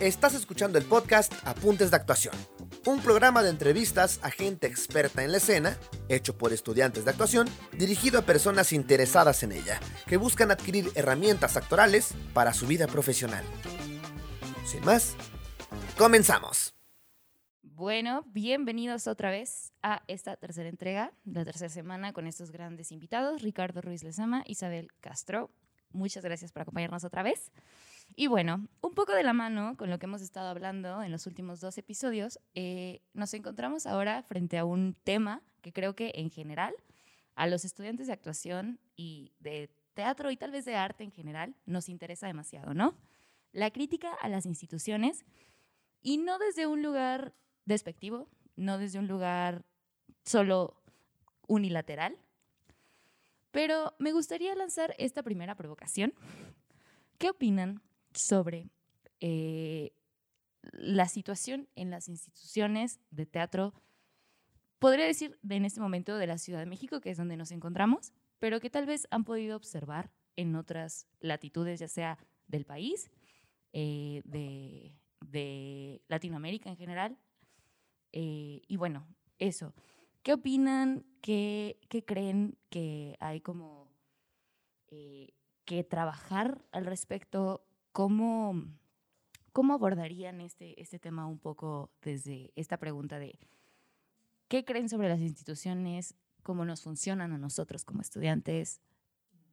Estás escuchando el podcast Apuntes de Actuación, un programa de entrevistas a gente experta en la escena, hecho por estudiantes de actuación, dirigido a personas interesadas en ella, que buscan adquirir herramientas actorales para su vida profesional. Sin más, comenzamos. Bueno, bienvenidos otra vez a esta tercera entrega, la tercera semana con estos grandes invitados, Ricardo Ruiz Lezama, Isabel Castro. Muchas gracias por acompañarnos otra vez. Y bueno, un poco de la mano con lo que hemos estado hablando en los últimos dos episodios, eh, nos encontramos ahora frente a un tema que creo que en general a los estudiantes de actuación y de teatro y tal vez de arte en general nos interesa demasiado, ¿no? La crítica a las instituciones y no desde un lugar despectivo, no desde un lugar solo unilateral, pero me gustaría lanzar esta primera provocación. ¿Qué opinan sobre eh, la situación en las instituciones de teatro, podría decir en este momento de la Ciudad de México, que es donde nos encontramos, pero que tal vez han podido observar en otras latitudes, ya sea del país, eh, de, Latinoamérica en general. Eh, y bueno, eso. ¿Qué opinan? ¿Qué, creen que hay como que trabajar al respecto? ¿Cómo, cómo abordarían este, este tema un poco desde esta pregunta de qué creen sobre las instituciones, cómo nos funcionan a nosotros como estudiantes,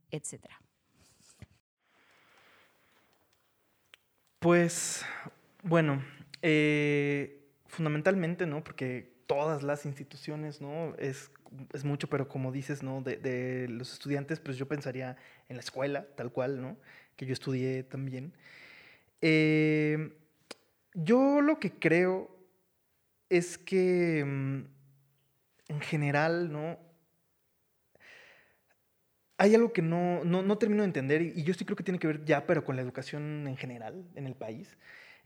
etcétera? Pues, bueno, eh, fundamentalmente, ¿no? Porque todas las instituciones, ¿no? Es, es mucho, pero como dices, ¿no? De, de, los estudiantes, pues yo pensaría en la escuela, tal cual, ¿no? Que yo estudié también. Eh, yo lo que creo es que mm, en general, ¿no? Hay algo que no, no, termino de entender y, yo sí creo que tiene que ver ya, pero con la educación en general en el país.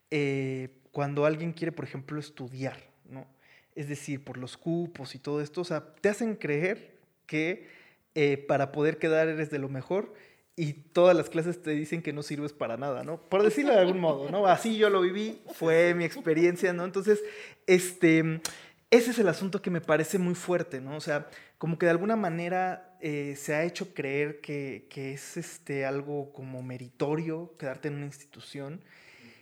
Eh, cuando alguien quiere, por ejemplo, estudiar, ¿no? Es decir, por los cupos y todo esto, o sea, te hacen creer que eh, para poder quedar eres de lo mejor y todas las clases te dicen que no sirves para nada, ¿no? Por decirlo de algún modo, ¿no? Así yo lo viví, fue mi experiencia, ¿no? Entonces, este, ese es el asunto que me parece muy fuerte, ¿no? O sea, como que de alguna manera eh, se ha hecho creer que, que, es este, algo como meritorio quedarte en una institución.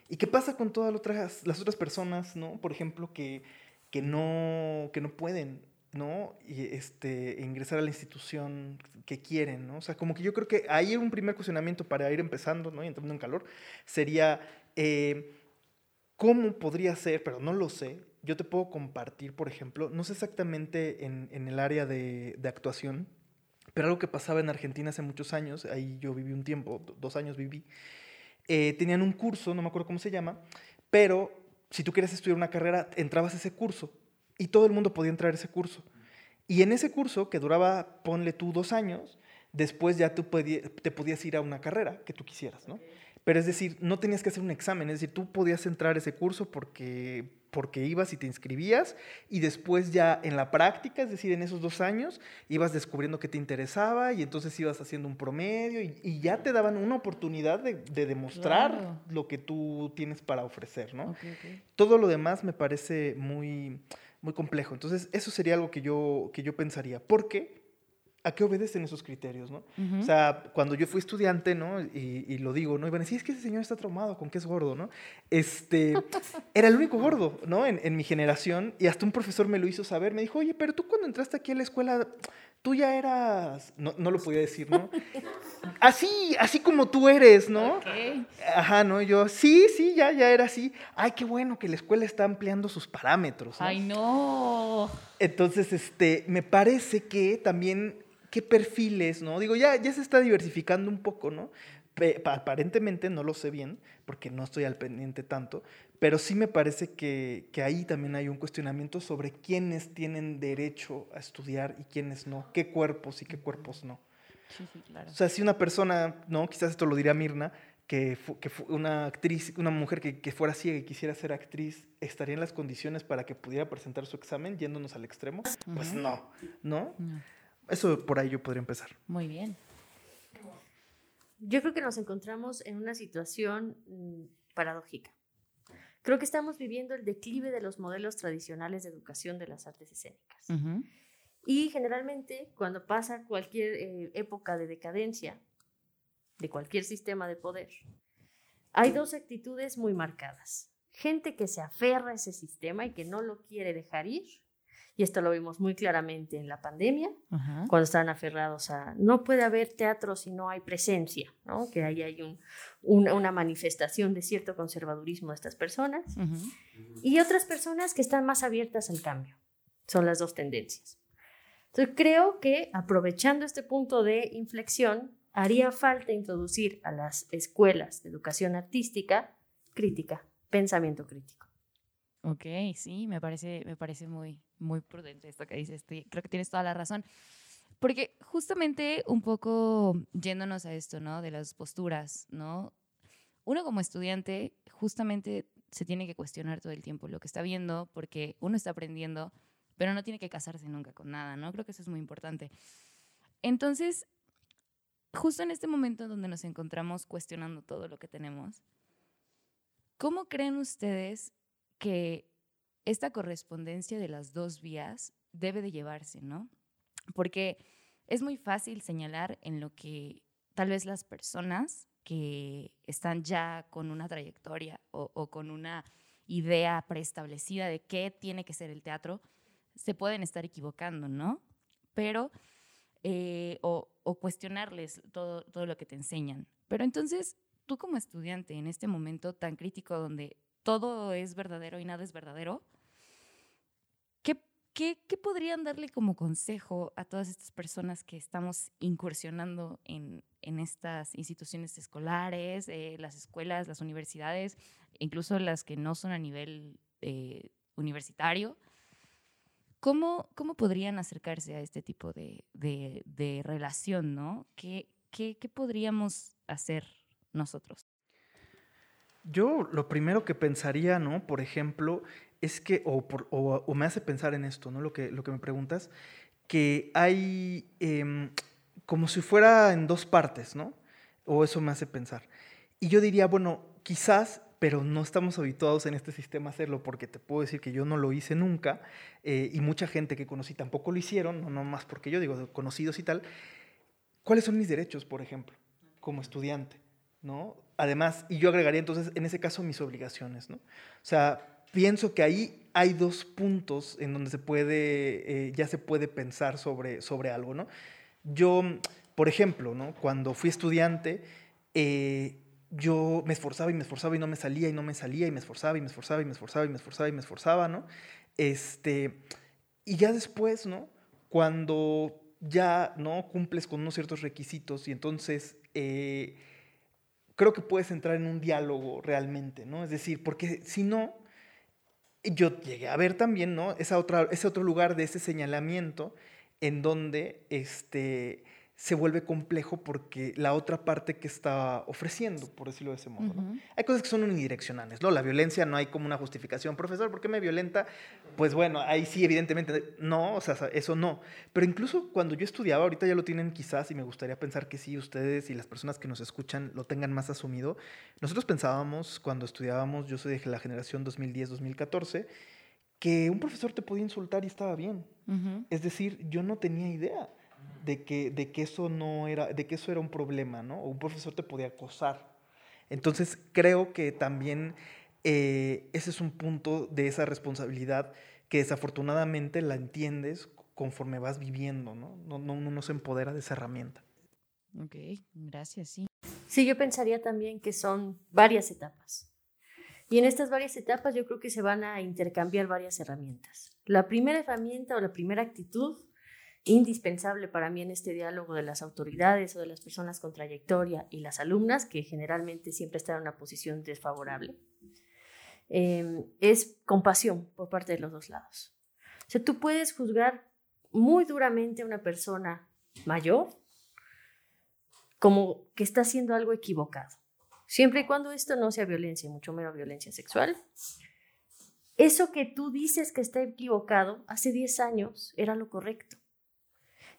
¿Y qué pasa con todas las otras, las otras personas, ¿no? Por ejemplo, que, que, no, que no pueden ¿no? Y este, ingresar a la institución que quieren, ¿no? O sea, como que yo creo que ahí un primer cuestionamiento para ir empezando, ¿no? Y entrando en calor, sería, eh, ¿cómo podría ser, pero no lo sé, yo te puedo compartir, por ejemplo, no sé exactamente en, en el área de, de, actuación, pero algo que pasaba en Argentina hace muchos años, ahí yo viví un tiempo, dos años viví, eh, tenían un curso, no me acuerdo cómo se llama, pero si tú quieres estudiar una carrera, entrabas a ese curso y todo el mundo podía entrar a ese curso. Y en ese curso, que duraba, ponle tú, dos años, después ya tú te podías ir a una carrera que tú quisieras, ¿no? Pero es decir, no tenías que hacer un examen, es decir, tú podías entrar a ese curso porque, porque ibas y te inscribías y después ya en la práctica, es decir, en esos dos años, ibas descubriendo qué te interesaba y entonces ibas haciendo un promedio y, ya te daban una oportunidad de, demostrar lo que tú tienes para ofrecer, ¿no? Todo lo demás me parece muy muy complejo. Entonces, eso sería algo que yo, que yo pensaría. ¿Por qué? ¿A qué obedecen esos criterios, no? O sea, cuando yo fui estudiante, ¿no? Y, lo digo, ¿no? Y van a decir, es que ese señor está traumado con que es gordo, ¿no? Este, era el único gordo, ¿no? En, en mi generación. Y hasta un profesor me lo hizo saber. Me dijo, oye, pero tú cuando entraste aquí a la escuela, tú ya eras, no, no lo podía decir, ¿no? Así, así como tú eres, ¿no? Ajá, ¿no? Yo, sí, sí, ya, ya era así. Ay, qué bueno que la escuela está ampliando sus parámetros. Ay, no. Entonces, este, me parece que también, ¿qué perfiles, no? Digo, ya, ya se está diversificando un poco, ¿no? Aparentemente no lo sé bien, porque no estoy al pendiente tanto, pero sí me parece que, que, ahí también hay un cuestionamiento sobre quiénes tienen derecho a estudiar y quiénes no, qué cuerpos y qué cuerpos no. Sí, sí, claro. O sea, si una persona, no, quizás esto lo diría Mirna, que, que una actriz, una mujer que, que, fuera ciega y quisiera ser actriz, ¿estaría en las condiciones para que pudiera presentar su examen yéndonos al extremo? Pues no, no, no. Eso por ahí yo podría empezar. Muy bien. Yo creo que nos encontramos en una situación mm, paradójica creo que estamos viviendo el declive de los modelos tradicionales de educación de las artes escénicas. Y generalmente cuando pasa cualquier eh, época de decadencia de cualquier sistema de poder, hay dos actitudes muy marcadas. Gente que se aferra a ese sistema y que no lo quiere dejar ir. Y esto lo vimos muy claramente en la pandemia, cuando estaban aferrados a, no puede haber teatro si no hay presencia, ¿no? que ahí hay un, una manifestación de cierto conservadurismo de estas personas. Y otras personas que están más abiertas al cambio. Son las dos tendencias. Entonces creo que aprovechando este punto de inflexión, haría falta introducir a las escuelas de educación artística crítica, pensamiento crítico. Ok, sí, me parece, me parece muy, muy prudente esto que dices. Creo que tienes toda la razón. Porque justamente un poco yéndonos a esto, ¿no? De las posturas, ¿no? Uno como estudiante justamente se tiene que cuestionar todo el tiempo lo que está viendo porque uno está aprendiendo pero no tiene que casarse nunca con nada, ¿no? Creo que eso es muy importante. Entonces, justo en este momento donde nos encontramos cuestionando todo lo que tenemos, ¿cómo creen ustedes que esta correspondencia de las dos vías debe de llevarse, ¿no? Porque es muy fácil señalar en lo que tal vez las personas que están ya con una trayectoria o, o con una idea preestablecida de qué tiene que ser el teatro, se pueden estar equivocando, ¿no? Pero, eh, o, cuestionarles todo, todo lo que te enseñan. Pero entonces, tú como estudiante, en este momento tan crítico donde todo es verdadero y nada es verdadero, ¿qué, qué, qué podrían darle como consejo a todas estas personas que estamos incursionando en, en estas instituciones escolares, eh, las escuelas, las universidades, incluso las que no son a nivel eh, universitario? ¿Cómo, ¿Cómo podrían acercarse a este tipo de, de, relación, no? ¿Qué, ¿Qué, qué, podríamos hacer nosotros? Yo lo primero que pensaría, ¿no? Por ejemplo, es que, o, me hace pensar en esto, ¿no? Lo que, lo que me preguntas, que hay em, como si fuera en dos partes, ¿no? O eso me hace pensar. Y yo diría, bueno, quizás pero no estamos habituados en este sistema a hacerlo porque te puedo decir que yo no lo hice nunca eh, y mucha gente que conocí tampoco lo hicieron, no, no más porque yo digo conocidos y tal. ¿Cuáles son mis derechos, por ejemplo, como estudiante? Además, y yo agregaría entonces en ese caso mis obligaciones. ¿no? O sea, pienso que ahí hay dos puntos en donde se puede, eh, ya se puede pensar sobre, sobre algo. ¿no? Yo, por ejemplo, ¿no? cuando fui estudiante, eh, yo me esforzaba y me esforzaba y no me salía y no me salía y me esforzaba y me esforzaba y me esforzaba y me esforzaba y me esforzaba, ¿no? Este, y ya después, ¿no? Cuando ya, ¿no? Cumples con unos ciertos requisitos y entonces eh, creo que puedes entrar en un diálogo realmente, ¿no? Es decir, porque si no, yo llegué a ver también, ¿no? Esa otra, ese otro lugar de ese señalamiento en donde, este, se vuelve complejo porque la otra parte que está ofreciendo, por decirlo de ese modo. Hay cosas que son unidireccionales, ¿no? La violencia no hay como una justificación. Profesor, ¿por qué me violenta? Pues bueno, ahí sí, evidentemente, no, o sea, eso no. Pero incluso cuando yo estudiaba, ahorita ya lo tienen quizás, y me gustaría pensar que sí, ustedes y las personas que nos escuchan lo tengan más asumido. Nosotros pensábamos, cuando estudiábamos, yo soy de la generación 2010-2014, que un profesor te podía insultar y estaba bien. Es decir, yo no tenía idea de que, de que, eso no era, de que eso era un problema, ¿no? O un profesor te podía acosar. Entonces, creo que también eh, ese es un punto de esa responsabilidad que desafortunadamente la entiendes conforme vas viviendo, ¿no? No, no, no se empodera de esa herramienta. Ok, gracias, sí. Sí, yo pensaría también que son varias etapas. Y en estas varias etapas yo creo que se van a intercambiar varias herramientas. La primera herramienta o la primera actitud indispensable para mí en este diálogo de las autoridades o de las personas con trayectoria y las alumnas, que generalmente siempre están en una posición desfavorable, em, es compasión por parte de los dos lados. O sea, tú puedes juzgar muy duramente a una persona mayor como que está haciendo algo equivocado, siempre y cuando esto no sea violencia, mucho menos violencia sexual. Eso que tú dices que está equivocado hace 10 años era lo correcto.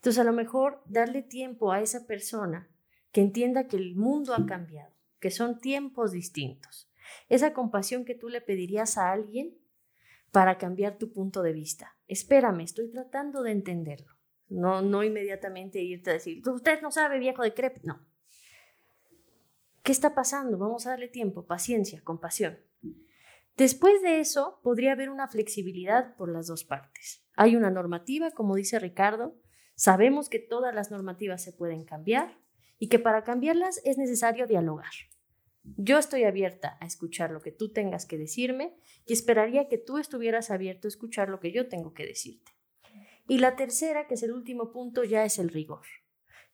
Entonces, a lo mejor darle tiempo a esa persona que entienda que el mundo ha cambiado, que son tiempos distintos esa compasión que tú le pedirías a alguien para cambiar tu punto de vista. Espérame, estoy tratando de entenderlo. No, no inmediatamente irte a decir, usted no sabe, viejo de crepe. No. ¿Qué está pasando? Vamos a darle tiempo, paciencia, compasión. Después de eso, podría haber una flexibilidad por las dos partes. Hay una normativa, como dice Ricardo, sabemos que todas las normativas se pueden cambiar y que para cambiarlas es necesario dialogar. Yo estoy abierta a escuchar lo que tú tengas que decirme y esperaría que tú estuvieras abierto a escuchar lo que yo tengo que decirte. Y la tercera, que es el último punto, ya es el rigor.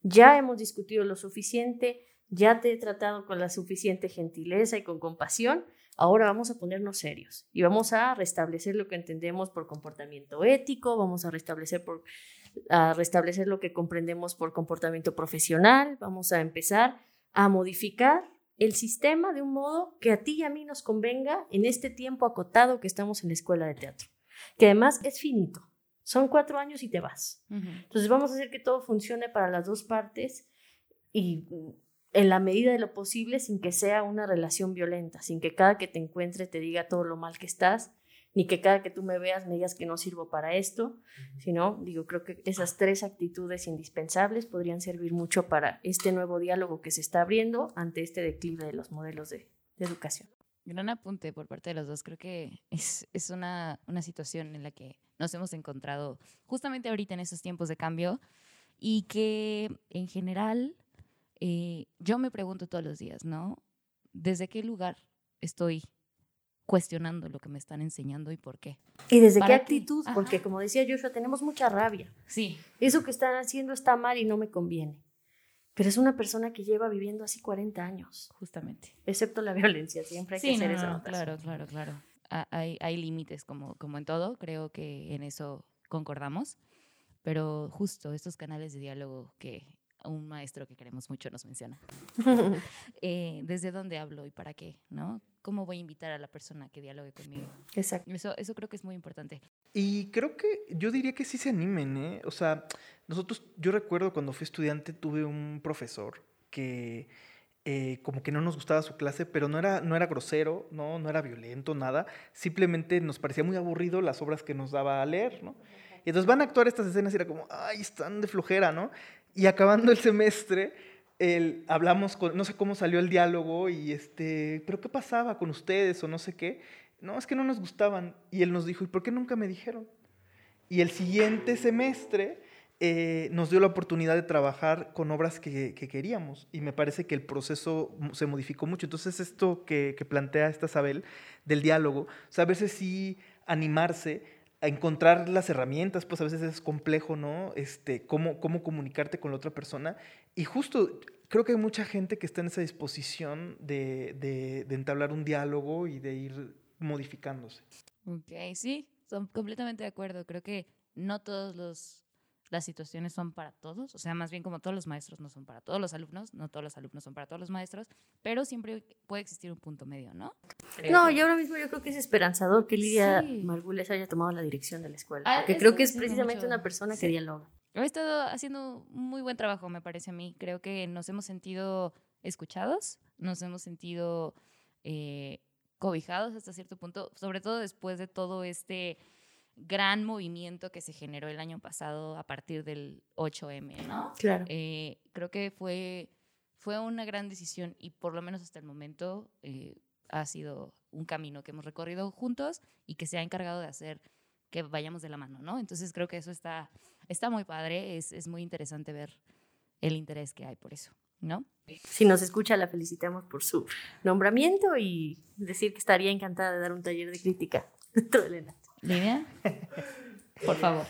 Ya hemos discutido lo suficiente, ya te he tratado con la suficiente gentileza y con compasión, ahora vamos a ponernos serios y vamos a restablecer lo que entendemos por comportamiento ético, vamos a restablecer, por, a restablecer lo que comprendemos por comportamiento profesional, vamos a empezar a modificar el sistema de un modo que a ti y a mí nos convenga en este tiempo acotado que estamos en la escuela de teatro, que además es finito. Son cuatro años y te vas. Entonces vamos a hacer que todo funcione para las dos partes y en la medida de lo posible sin que sea una relación violenta, sin que cada que te encuentre te diga todo lo mal que estás, ni que cada que tú me veas me digas que no sirvo para esto, sino, digo, creo que esas tres actitudes indispensables podrían servir mucho para este nuevo diálogo que se está abriendo ante este declive de los modelos de, educación. Gran apunte por parte de los dos. Creo que es, es una, una situación en la que nos hemos encontrado justamente ahorita en esos tiempos de cambio y que en general eh, yo me pregunto todos los días, ¿no? ¿Desde qué lugar estoy cuestionando lo que me están enseñando y por qué? ¿Y desde qué actitud? Porque como decía Joshua, tenemos mucha rabia. Sí. Eso que están haciendo está mal y no me conviene. Pero es una persona que lleva viviendo así 40 años. Justamente. Excepto la violencia, siempre hay que hacer eso. Claro, claro, claro. Hay, hay límites como, como en todo, creo que en eso concordamos, pero justo estos canales de diálogo que un maestro que queremos mucho nos menciona. Eh, ¿Desde dónde hablo y para qué? ¿no? ¿Cómo voy a invitar a la persona que dialogue conmigo? Exacto. Eso, eso creo que es muy importante. Y creo que yo diría que sí se animen, ¿eh? O sea, nosotros, yo recuerdo cuando fui estudiante tuve un profesor que eh, como que no nos gustaba su clase, pero no era, no era grosero, ¿no? no era violento, nada. Simplemente nos parecía muy aburrido las obras que nos daba a leer, ¿no? Y entonces van a actuar estas escenas y era como, ay, están de flojera, ¿no? Y acabando el semestre, el, hablamos con, no sé cómo salió el diálogo y este, pero ¿qué pasaba con ustedes o no sé qué? No, es que no nos gustaban. Y él nos dijo, ¿y por qué nunca me dijeron? Y el siguiente semestre eh, nos dio la oportunidad de trabajar con obras que, queríamos y me parece que el proceso se modificó mucho. Entonces esto que, que plantea esta Isabel del diálogo, veces sí animarse a encontrar las herramientas, pues a veces es complejo, ¿no? Este, cómo, cómo comunicarte con la otra persona. Y justo creo que hay mucha gente que está en esa disposición de, de, entablar un diálogo y de ir modificándose. Ok, sí, son completamente de acuerdo. Creo que no todos los las situaciones son para todos, o sea, más bien como todos los maestros no son para todos los alumnos, no todos los alumnos son para todos los maestros, pero siempre puede existir un punto medio, ¿no? no, yo ahora mismo yo creo que es esperanzador que Lidia Margules haya tomado la dirección de la escuela, ah, porque creo que es precisamente una persona que dialoga. Ha estado haciendo muy buen trabajo, me parece a mí. Creo que nos hemos sentido escuchados, nos hemos sentido eh, cobijados hasta cierto punto, sobre todo después de todo este gran movimiento que se generó el año pasado a partir del 8M, ¿no? Claro. Eh, creo que fue, fue una gran decisión y por lo menos hasta el momento eh, ha sido un camino que hemos recorrido juntos y que se ha encargado de hacer que vayamos de la mano, ¿no? Entonces creo que eso está, está muy padre, es, es muy interesante ver el interés que hay por eso, ¿no? Si nos escucha, la felicitamos por su nombramiento y decir que estaría encantada de dar un taller de crítica dentro de Lidia, por favor.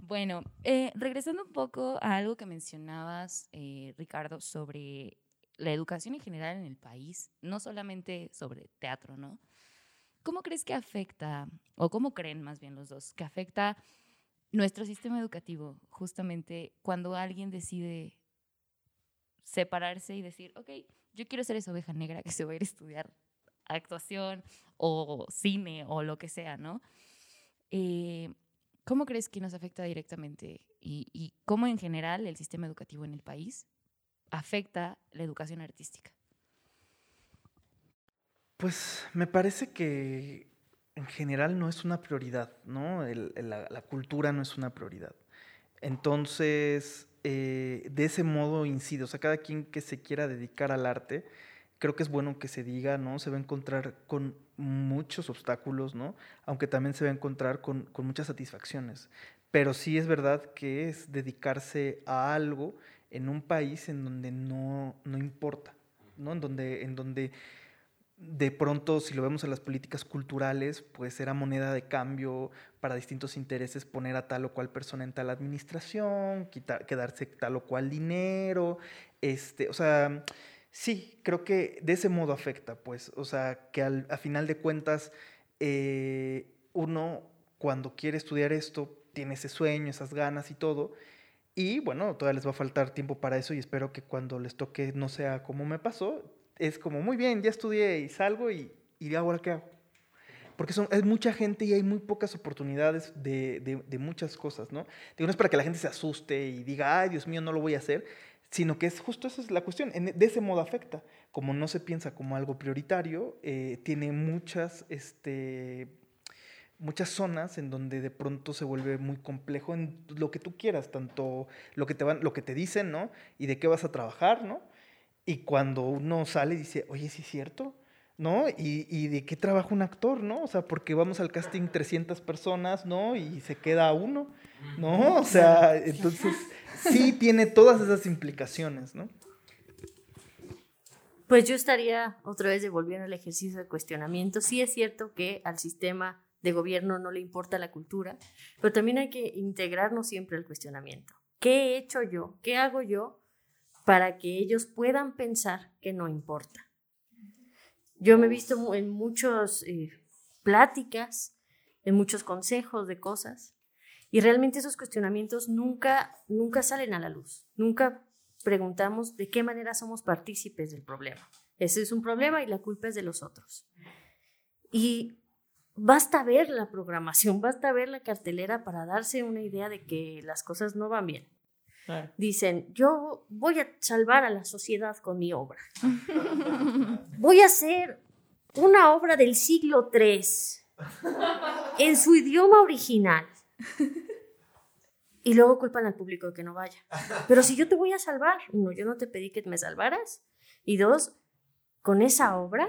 Bueno, eh, regresando un poco a algo que mencionabas, eh, Ricardo, sobre la educación en general en el país, no solamente sobre teatro, ¿no? ¿Cómo crees que afecta, o cómo creen más bien los dos, que afecta nuestro sistema educativo justamente cuando alguien decide separarse y decir, ok, yo quiero ser esa oveja negra que se va a ir a estudiar actuación o cine o lo que sea, ¿no? Eh, ¿Cómo crees que nos afecta directamente y, cómo en general el sistema educativo en el país afecta la educación artística? Pues me parece que en general no es una prioridad, ¿no? la, cultura no es una prioridad. Entonces, eh, de ese modo incide, o sea, cada quien que se quiera dedicar al arte, creo que es bueno que se diga, ¿no? Se va a encontrar con muchos obstáculos, ¿no? Aunque también se va a encontrar con, con muchas satisfacciones. Pero sí es verdad que es dedicarse a algo en un país en donde no, no importa, ¿no? En donde, en donde de pronto, si lo vemos en las políticas culturales, pues era moneda de cambio para distintos intereses poner a tal o cual persona en tal administración, quitar, quedarse tal o cual dinero, este, o sea, sí, creo que de ese modo afecta, pues, o sea, que al, a final de cuentas, eh, uno cuando quiere estudiar esto, tiene ese sueño, esas ganas y todo, y bueno, todavía les va a faltar tiempo para eso y espero que cuando les toque no sea como me pasó, es como, muy bien, ya estudié y salgo y, y ahora qué hago. Porque son, es mucha gente y hay muy pocas oportunidades de, muchas cosas, ¿no? Digo, no es para que la gente se asuste y diga, ay, Dios mío, no lo voy a hacer, sino que es justo esa es la cuestión. de ese modo afecta. Como no se piensa como algo prioritario, eh, tiene muchas, este, muchas zonas en donde de pronto se vuelve muy complejo en lo que tú quieras, tanto lo que te, van, lo que te dicen, ¿no? Y de qué vas a trabajar, ¿no? Y cuando uno sale y dice, oye, ¿sí es cierto? ¿No? ¿Y, ¿Y, de qué trabaja un actor, no? O sea, porque vamos al casting 300 personas, ¿no? Y se queda uno, ¿no? O sea, entonces sí tiene todas esas implicaciones, ¿no? Pues yo estaría otra vez devolviendo el ejercicio de cuestionamiento. Sí es cierto que al sistema de gobierno no le importa la cultura, pero también hay que integrarnos siempre al cuestionamiento. ¿Qué he hecho yo? ¿Qué hago yo para que ellos puedan pensar que no importa. Yo me he visto en muchas eh, pláticas, en muchos consejos de cosas, y realmente esos cuestionamientos nunca, nunca salen a la luz. Nunca preguntamos de qué manera somos partícipes del problema. Ese es un problema y la culpa es de los otros. Y basta ver la programación, basta ver la cartelera para darse una idea de que las cosas no van bien. Dicen, yo voy a salvar a la sociedad con mi obra. voy a hacer una obra del siglo III en su idioma original. Y luego culpan al público de que no vaya. Pero si yo te voy a salvar, uno, yo no te pedí que me salvaras. Y dos, con esa obra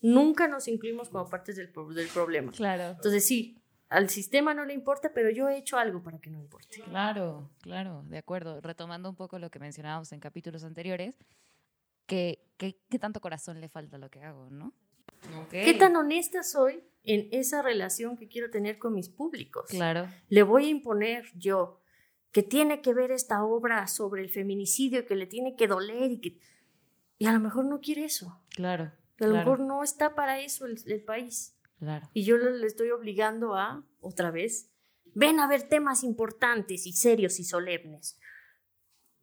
nunca nos incluimos como partes del, del problema. Claro. Entonces sí, al sistema no le importa, pero yo he hecho algo para que no importe. Claro, claro, de acuerdo. Retomando un poco lo que mencionábamos en capítulos anteriores, que, ¿qué tanto corazón le falta a lo que hago, no? ¿Qué tan honesta soy en esa relación que quiero tener con mis públicos? Claro. Le voy a imponer yo que tiene que ver esta obra sobre el feminicidio, que le tiene que doler y que... Y a lo mejor no quiere eso. Claro. a lo mejor no está para eso el país. Y yo le estoy obligando a, otra vez, ven a ver temas importantes y serios y solemnes.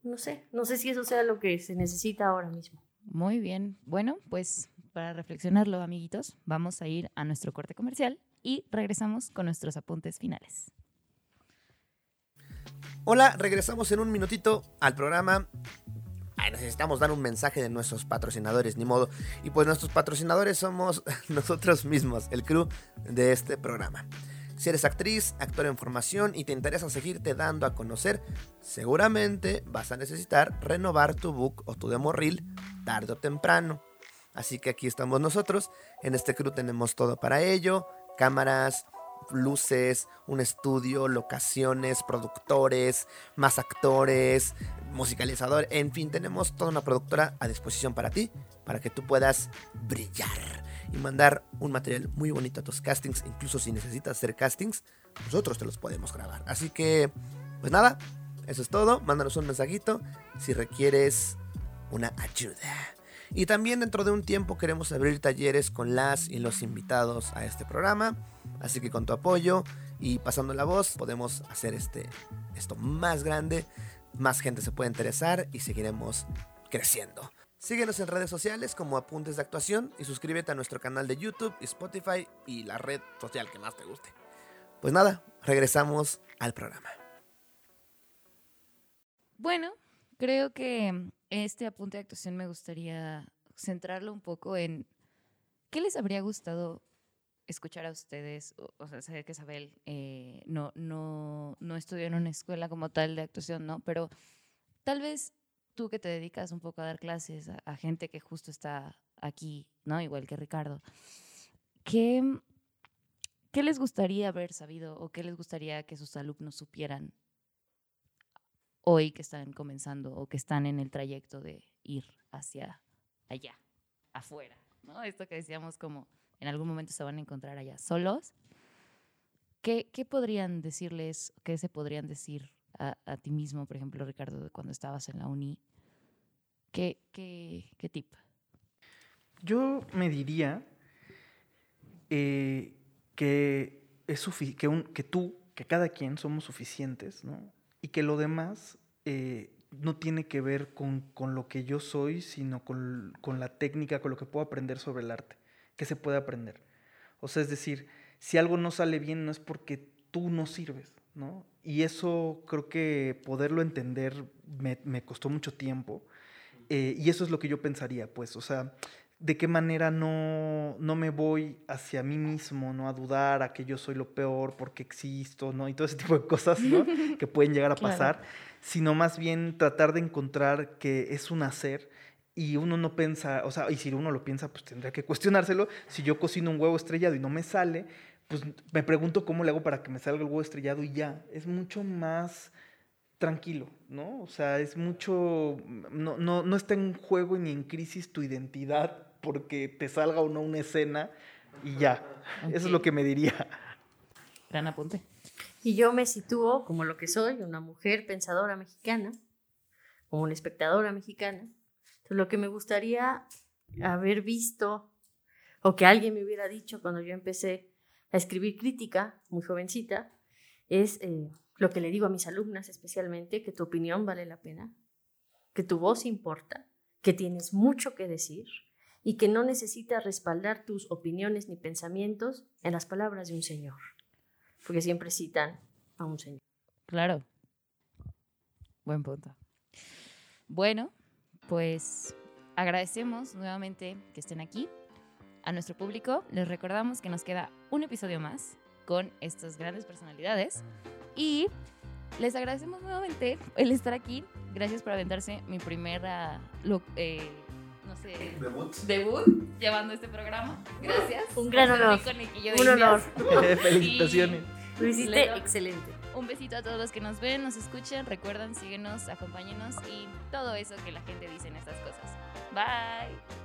No sé, no sé si eso sea lo que se necesita ahora mismo. Muy bien. Bueno, pues para reflexionarlo, amiguitos, vamos a ir a nuestro corte comercial y regresamos con nuestros apuntes finales. Hola, regresamos en un minutito al programa necesitamos dar un mensaje de nuestros patrocinadores, ni modo. Y pues nuestros patrocinadores somos nosotros mismos, el crew de este programa. Si eres actriz, actor en formación y te interesa seguirte dando a conocer, seguramente vas a necesitar renovar tu book o tu demo reel tarde o temprano. Así que aquí estamos nosotros. En este crew tenemos todo para ello: cámaras, luces, un estudio, locaciones, productores, más actores, musicalizador, en fin, tenemos toda una productora a disposición para ti, para que tú puedas brillar y mandar un material muy bonito a tus castings, incluso si necesitas hacer castings, nosotros te los podemos grabar. Así que, pues nada, eso es todo, mándanos un mensajito si requieres una ayuda. Y también dentro de un tiempo queremos abrir talleres con las y los invitados a este programa. Así que con tu apoyo y pasando la voz podemos hacer este, esto más grande. Más gente se puede interesar y seguiremos creciendo. Síguenos en redes sociales como Apuntes de Actuación y suscríbete a nuestro canal de YouTube, Spotify y la red social que más te guste. Pues nada, regresamos al programa. Bueno, creo que este apunte de actuación me gustaría centrarlo un poco en ¿qué les habría gustado escuchar a ustedes? O, sea, sé que Isabel eh, no, no, no estudió en una escuela como tal de actuación, ¿no? Pero tal vez tú que te dedicas un poco a dar clases a, gente que justo está aquí, ¿no? Igual que Ricardo. ¿Qué, ¿Qué les gustaría haber sabido o qué les gustaría que sus alumnos supieran hoy que están comenzando o que están en el trayecto de ir hacia allá, afuera? ¿no? Esto que decíamos como en algún momento se van a encontrar allá solos. ¿Qué, qué podrían decirles, qué se podrían decir a, ti mismo, por ejemplo, Ricardo, cuando estabas en la uni? ¿Qué, qué, qué tip? Yo me diría eh, que, es que, que tú, que cada quien somos suficientes, ¿no? Y que lo demás eh, no tiene que ver con, con, lo que yo soy, sino con, con, la técnica, con lo que puedo aprender sobre el arte, que se puede aprender. O sea, es decir, si algo no sale bien no es porque tú no sirves, ¿no? Y eso creo que poderlo entender me, me costó mucho tiempo. Eh, y eso es lo que yo pensaría, pues, o sea, de qué manera no, no me voy hacia mí mismo, ¿no? A dudar, a que yo soy lo peor porque existo, ¿no? Y todo ese tipo de cosas, ¿no? que pueden llegar a pasar, sino más bien tratar de encontrar que es un hacer y uno no piensa, o sea, y si uno lo piensa, pues tendría que cuestionárselo. Si yo cocino un huevo estrellado y no me sale, pues me pregunto cómo le hago para que me salga el huevo estrellado y ya. Es mucho más tranquilo, ¿no? O sea, es mucho, no, no, no está en juego ni en crisis tu identidad porque te salga o no una escena y ya. Eso es lo que me diría. Gran apunte. Y yo me sitúo como lo que soy, una mujer pensadora mexicana, como una espectadora mexicana. Entonces, lo que me gustaría haber visto o que alguien me hubiera dicho cuando yo empecé a escribir crítica, muy jovencita, es eh, lo que le digo a mis alumnas especialmente, que tu opinión vale la pena, que tu voz importa, que tienes mucho que decir y que no necesitas respaldar tus opiniones ni pensamientos en las palabras de un señor, porque siempre citan a un señor. Claro. Buen punto. Bueno, pues agradecemos nuevamente que estén aquí a nuestro público, les recordamos que nos queda un episodio más con estas grandes personalidades y les agradecemos nuevamente el estar aquí. Gracias por aventarse mi primera, eh, no sé, debut. debut llevando este programa. Gracias. Un gran honor. Un honor. Felicitaciones. Lo hiciste excelente. Un besito a todos los que nos ven, nos escuchan. Recuerden, síguenos, acompáñenos y todo eso que la gente dice en estas cosas. Bye.